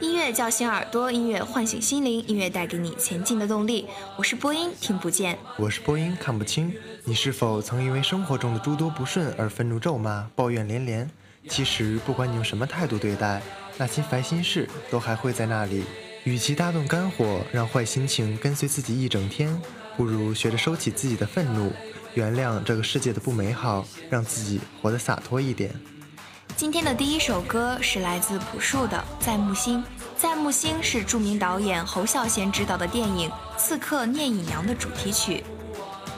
音乐叫醒耳朵，音乐唤醒心灵，音乐带给你前进的动力。我是播音，听不见；我是播音，看不清。你是否曾因为生活中的诸多不顺而愤怒咒骂、抱怨连连？其实，不管你用什么态度对待，那些烦心事都还会在那里。与其大动肝火，让坏心情跟随自己一整天，不如学着收起自己的愤怒。原谅这个世界的不美好，让自己活得洒脱一点。今天的第一首歌是来自朴树的《在木星》。《在木星》是著名导演侯孝贤执导的电影《刺客聂隐娘》的主题曲。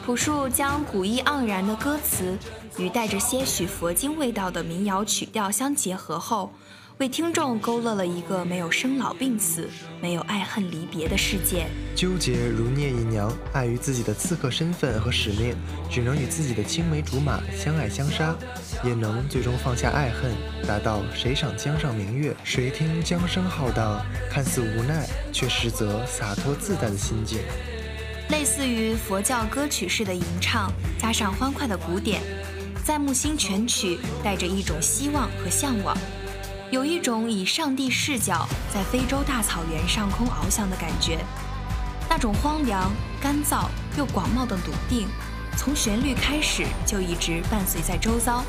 朴树将古意盎然的歌词与带着些许佛经味道的民谣曲调相结合后。为听众勾勒了一个没有生老病死、没有爱恨离别的世界。纠结如聂隐娘，碍于自己的刺客身份和使命，只能与自己的青梅竹马相爱相杀，也能最终放下爱恨，达到谁赏江上明月，谁听江声浩荡，看似无奈，却实则洒脱自在的心境。类似于佛教歌曲式的吟唱，加上欢快的鼓点，在木星全曲带着一种希望和向往。有一种以上帝视角在非洲大草原上空翱翔的感觉，那种荒凉、干燥又广袤的笃定，从旋律开始就一直伴随在周遭，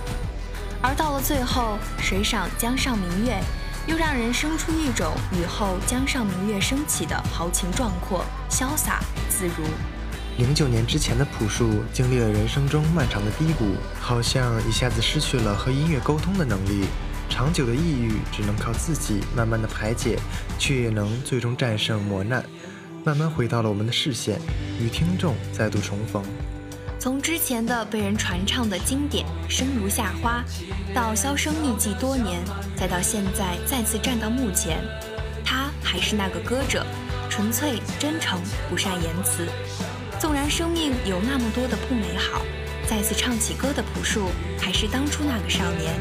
而到了最后，水上江上明月，又让人生出一种雨后江上明月升起的豪情壮阔、潇洒自如。零九年之前的朴树经历了人生中漫长的低谷，好像一下子失去了和音乐沟通的能力。长久的抑郁只能靠自己慢慢的排解，却也能最终战胜磨难，慢慢回到了我们的视线，与听众再度重逢。从之前的被人传唱的经典《生如夏花》，到销声匿迹多年，再到现在再次站到幕前，他还是那个歌者，纯粹、真诚、不善言辞。纵然生命有那么多的不美好，再次唱起歌的朴树，还是当初那个少年。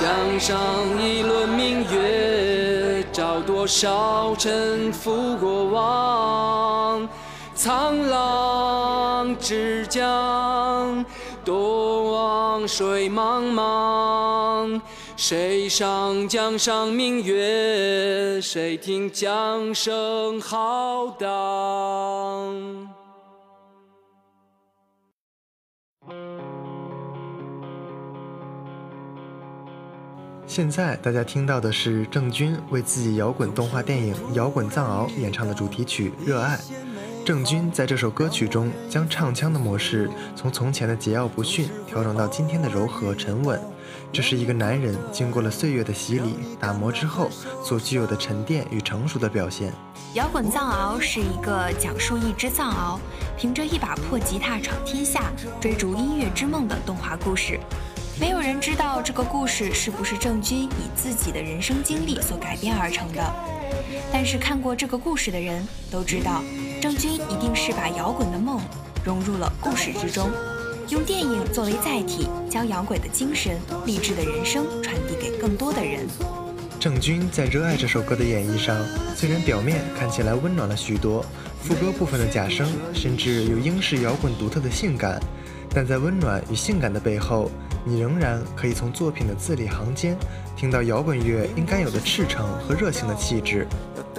江上一轮明月，照多少沉浮过往，沧浪之江，东望水茫茫。谁上江上明月？谁听江声浩荡？现在大家听到的是郑钧为自己摇滚动画电影《摇滚藏獒》演唱的主题曲《热爱》。郑钧在这首歌曲中将唱腔的模式从从前的桀骜不驯调整到今天的柔和沉稳，这是一个男人经过了岁月的洗礼打磨之后所具有的沉淀与成熟的表现。《摇滚藏獒》是一个讲述一只藏獒凭着一把破吉他闯天下、追逐音乐之梦的动画故事。没有人知道这个故事是不是郑钧以自己的人生经历所改编而成的，但是看过这个故事的人都知道。郑钧一定是把摇滚的梦融入了故事之中，用电影作为载体，将摇滚的精神、励志的人生传递给更多的人。郑钧在《热爱》这首歌的演绎上，虽然表面看起来温暖了许多，副歌部分的假声甚至有英式摇滚独特的性感，但在温暖与性感的背后，你仍然可以从作品的字里行间听到摇滚乐应该有的赤诚和热情的气质。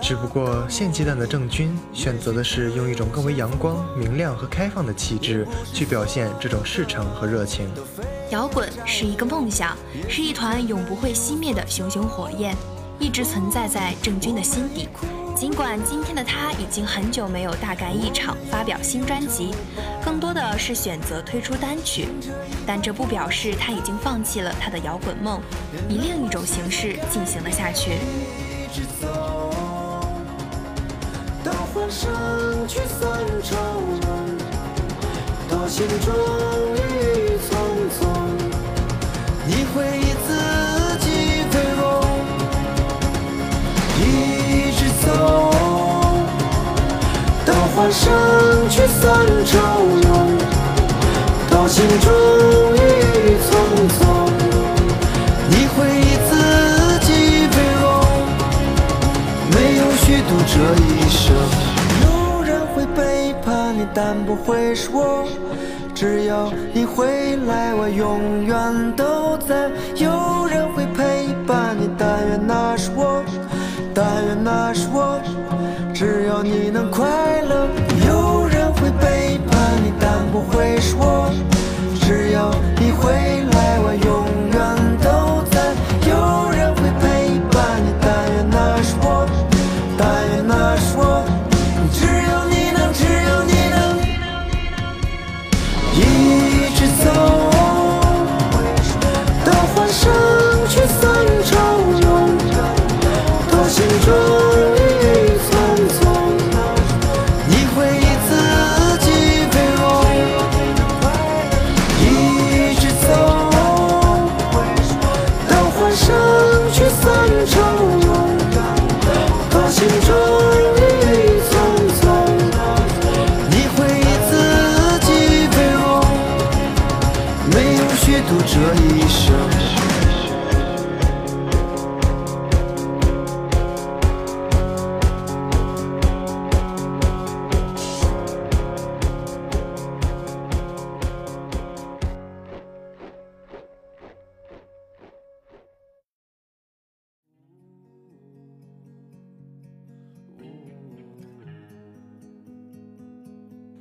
只不过现阶段的郑钧选择的是用一种更为阳光、明亮和开放的气质去表现这种赤诚和热情。摇滚是一个梦想，是一团永不会熄灭的熊熊火焰，一直存在在郑钧的心底。尽管今天的他已经很久没有大干一场发表新专辑，更多的是选择推出单曲，但这不表示他已经放弃了他的摇滚梦，以另一种形式进行了下去。上去散朝梦，多心中雨匆匆。你会上去散朝梦，到心中雨匆匆。你会以自己为荣，没有虚度这一生。有人会背叛你但不会是我，只要你回来，我永远都在。有人会陪伴你，但愿那是我，但愿那是我，只要你能快乐。有人会背叛你，但不会是我，只要你回来，我永远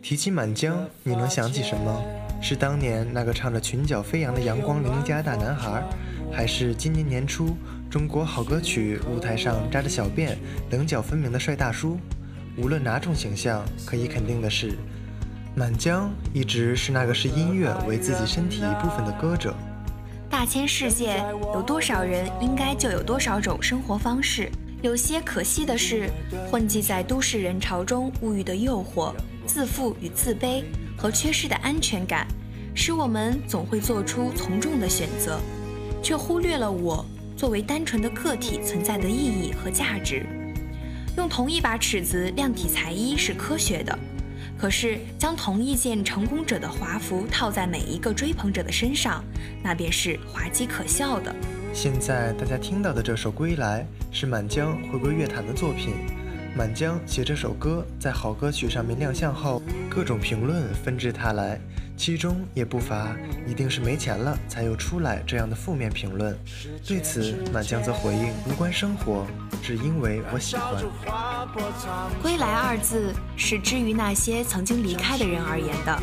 提起满江，你能想起什么？是当年那个唱着裙角飞扬的阳光邻家大男孩，还是今年年初中国好歌曲舞台上扎着小辫、棱角分明的帅大叔？无论哪种形象，可以肯定的是，满江一直是那个视音乐为自己身体一部分的歌者。大千世界，有多少人，应该就有多少种生活方式。有些可惜的是，混迹在都市人潮中，物欲的诱惑。自负与自卑和缺失的安全感，使我们总会做出从众的选择，却忽略了我作为单纯的个体存在的意义和价值。用同一把尺子量体裁衣是科学的，可是将同一件成功者的华服套在每一个追捧者的身上，那便是滑稽可笑的。现在大家听到的这首《归来》是满江回归乐坛的作品。满江写这首歌在好歌曲上面亮相后，各种评论纷至沓来，其中也不乏一定是没钱了才又出来这样的负面评论。对此，满江则回应：无关生活，只因为我喜欢。归来二字是之于那些曾经离开的人而言的。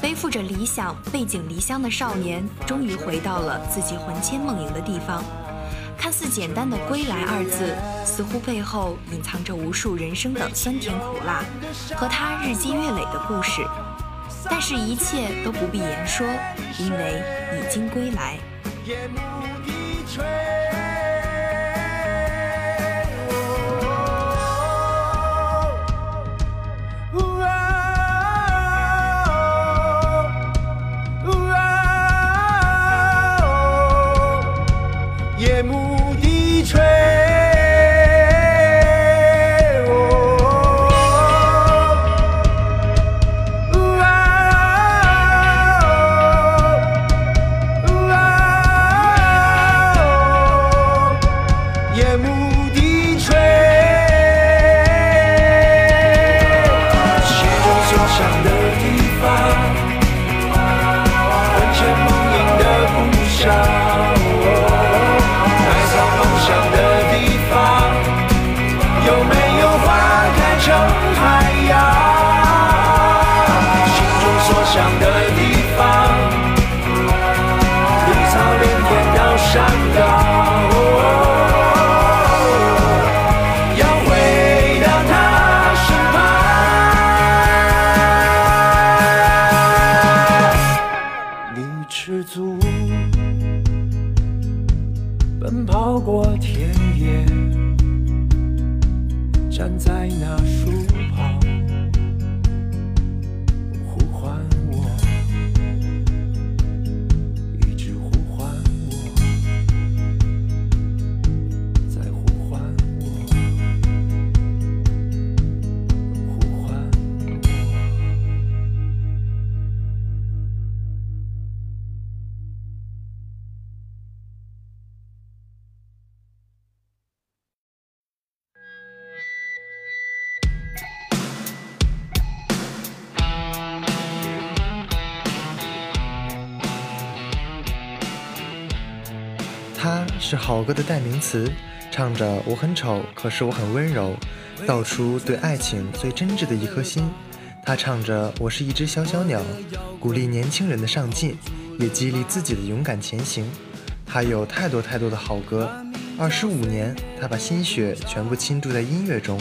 背负着理想、背井离乡的少年，终于回到了自己魂牵梦萦的地方。看似简单的“归来”二字，似乎背后隐藏着无数人生的酸甜苦辣，和他日积月累的故事。但是，一切都不必言说，因为已经归来。奔跑过田野站在那树旁。好歌的代名词，唱着我很丑，可是我很温柔，道出对爱情最真挚的一颗心。他唱着我是一只小小鸟，鼓励年轻人的上进，也激励自己的勇敢前行。他有太多太多的好歌。二十五年，他把心血全部倾注在音乐中，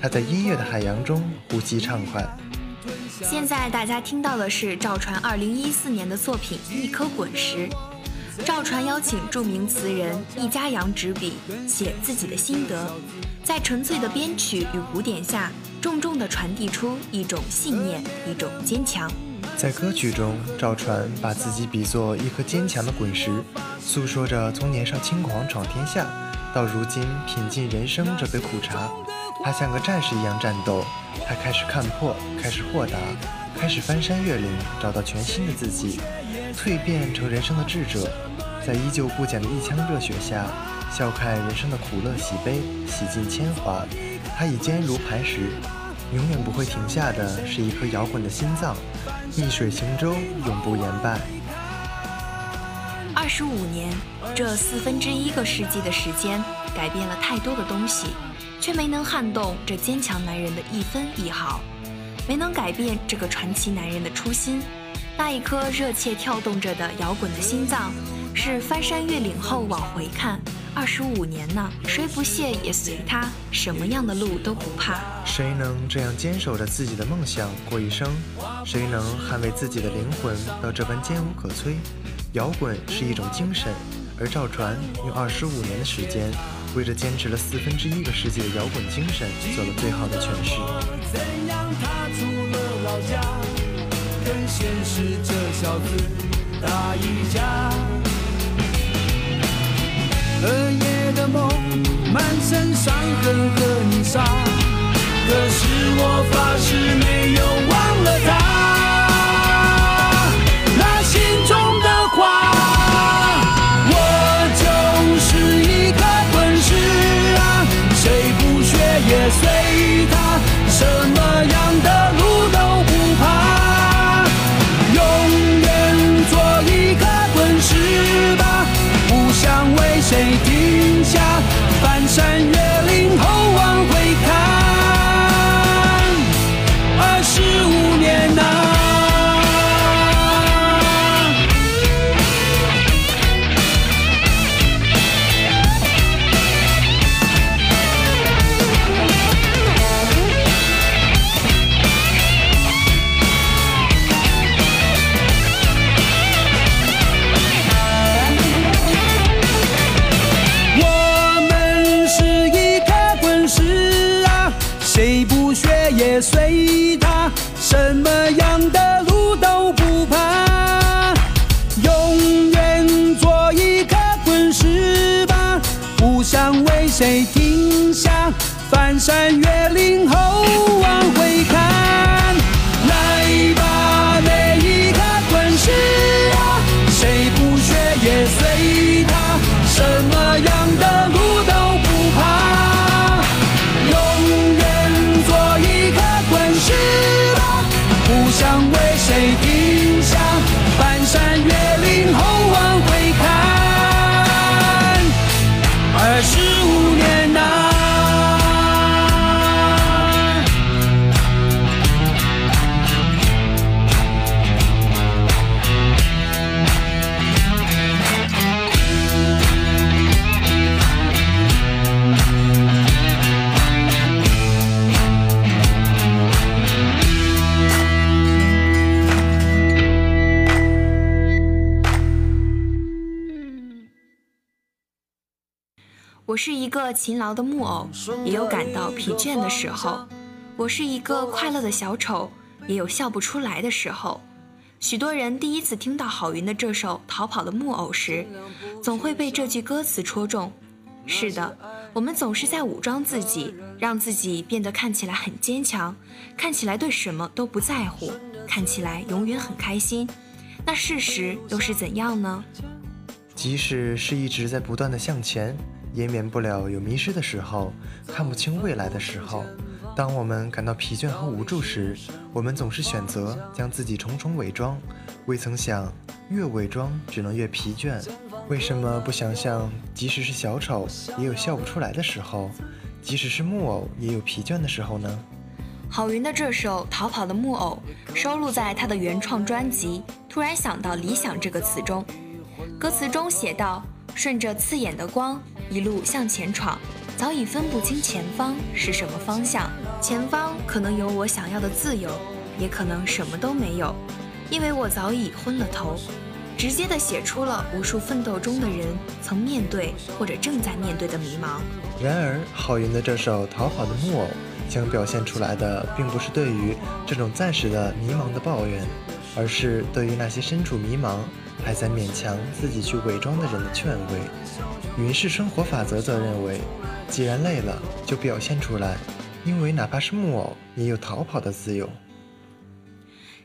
他在音乐的海洋中呼吸畅快。现在大家听到的是赵传二零一四年的作品《一颗滚石》。赵传邀请著名词人易家扬执笔写自己的心得，在纯粹的编曲与鼓点下，重重地传递出一种信念，一种坚强。在歌曲中，赵传把自己比作一颗坚强的滚石，诉说着从年少轻狂闯天下，到如今品尽人生这杯苦茶。他像个战士一样战斗，他开始看破，开始豁达，开始翻山越岭，找到全新的自己，蜕变成人生的智者。在依旧不减的一腔热血下，笑看人生的苦乐喜悲，洗尽铅华。他已坚如磐石，永远不会停下的是一颗摇滚的心脏。逆水行舟，永不言败。二十五年，这四分之一个世纪的时间，改变了太多的东西，却没能撼动这坚强男人的一分一毫，没能改变这个传奇男人的初心，那一颗热切跳动着的摇滚的心脏。是翻山越岭后往回看，二十五年呢，谁不屑也随他，什么样的路都不怕。谁能这样坚守着自己的梦想过一生？谁能捍卫自己的灵魂到这般坚无可摧？摇滚是一种精神，而赵传用二十五年的时间，为这坚持了四分之一个世纪的摇滚精神做了最好的诠释。怎样踏出了老家，跟现实这小子打一架？昨夜的梦，满身伤痕和泥沙，可是我发誓没有忘了他。是一个勤劳的木偶，也有感到疲倦的时候；我是一个快乐的小丑，也有笑不出来的时候。许多人第一次听到郝云的这首《逃跑的木偶》时，总会被这句歌词戳中。是的，我们总是在武装自己，让自己变得看起来很坚强，看起来对什么都不在乎，看起来永远很开心。那事实又是怎样呢？即使是一直在不断的向前，也免不了有迷失的时候，看不清未来的时候。当我们感到疲倦和无助时，我们总是选择将自己重重伪装，未曾想越伪装只能越疲倦。为什么不想象，即使是小丑，也有笑不出来的时候；即使是木偶，也有疲倦的时候呢？郝云的这首《逃跑的木偶》收录在他的原创专辑《突然想到理想》这个词中。歌词中写道：“顺着刺眼的光，一路向前闯，早已分不清前方是什么方向。前方可能有我想要的自由，也可能什么都没有，因为我早已昏了头。”直接地写出了无数奋斗中的人曾面对或者正在面对的迷茫。然而，郝云的这首《逃跑的木偶》想表现出来的，并不是对于这种暂时的迷茫的抱怨，而是对于那些身处迷茫还在勉强自己去伪装的人的劝慰。云氏生活法则则认为，既然累了，就表现出来，因为哪怕是木偶，也有逃跑的自由。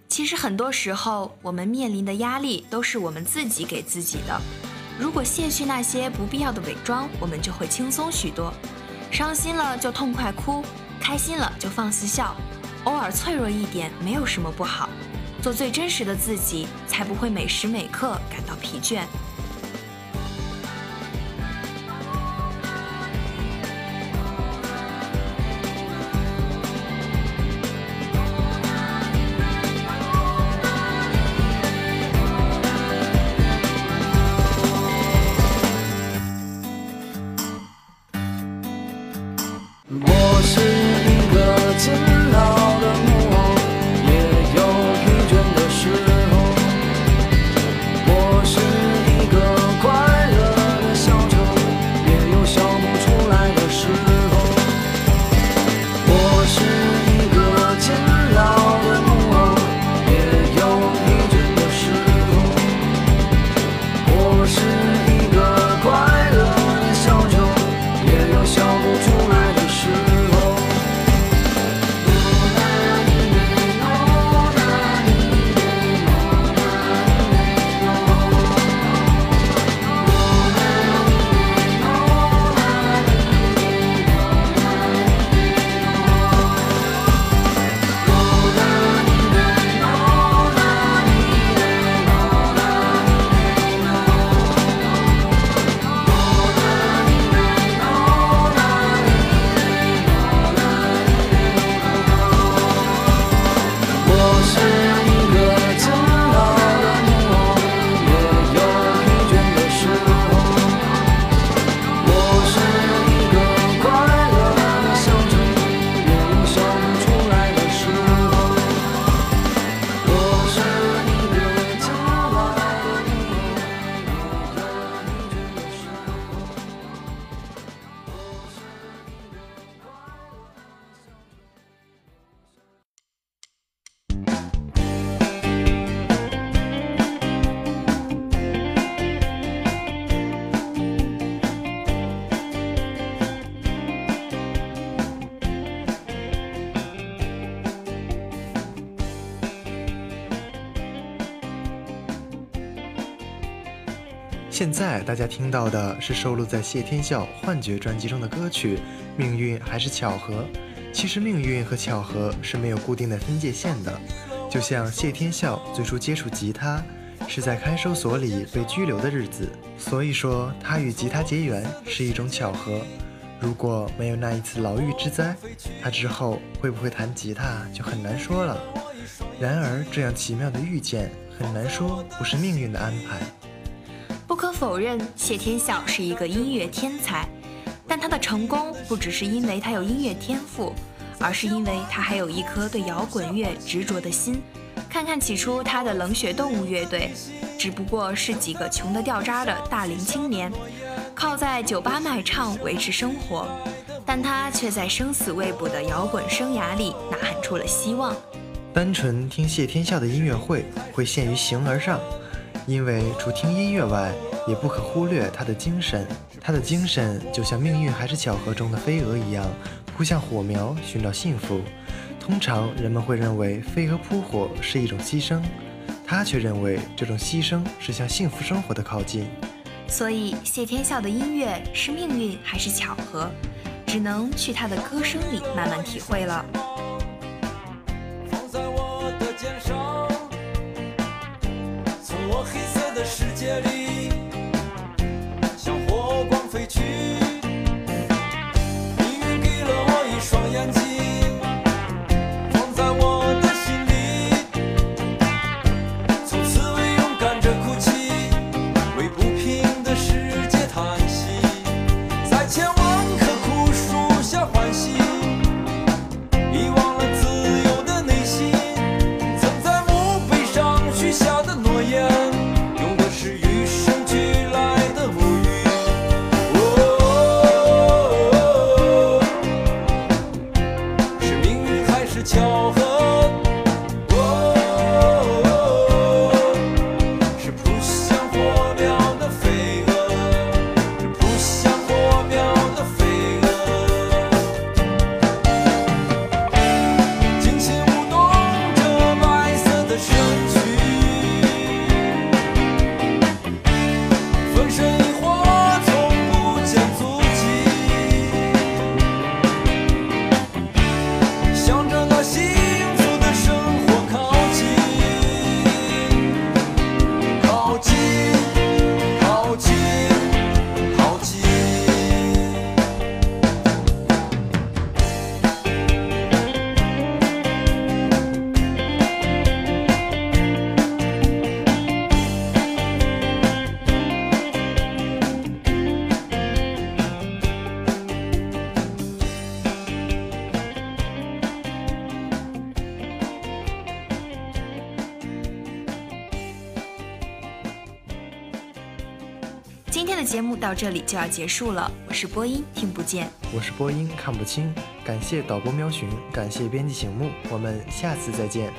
其实很多时候，我们面临的压力都是我们自己给自己的。如果卸去那些不必要的伪装，我们就会轻松许多。伤心了就痛快哭，开心了就放肆笑，偶尔脆弱一点没有什么不好。做最真实的自己，才不会每时每刻感到疲倦。大家听到的是收录在谢天笑《幻觉》专辑中的歌曲《命运还是巧合》。其实命运和巧合是没有固定的分界线的，就像谢天笑最初接触吉他是在看守所里被拘留的日子，所以说他与吉他结缘是一种巧合。如果没有那一次牢狱之灾，他之后会不会弹吉他就很难说了。然而，这样奇妙的遇见，很难说不是命运的安排。否认，谢天笑是一个音乐天才，但他的成功不只是因为他有音乐天赋，而是因为他还有一颗对摇滚乐执着的心。看看起初他的冷血动物乐队，只不过是几个穷得掉渣的大龄青年。靠在酒吧卖唱维持生活，但他却在生死未卜的摇滚生涯里呐喊出了希望。单纯听谢天笑的音乐会会陷于形而上，因为除听音乐外，也不可忽略他的精神。他的精神就像命运还是巧合中的飞蛾一样，扑向火苗寻找幸福。通常人们会认为飞蛾扑火是一种牺牲，他却认为这种牺牲是向幸福生活的靠近。所以，谢天笑的音乐是命运还是巧合，只能去他的歌声里慢慢体会了。今天的节目到这里就要结束了，我是播音听不见，我是播音看不清，感谢导播喵寻，感谢编辑醒目，我们下次再见。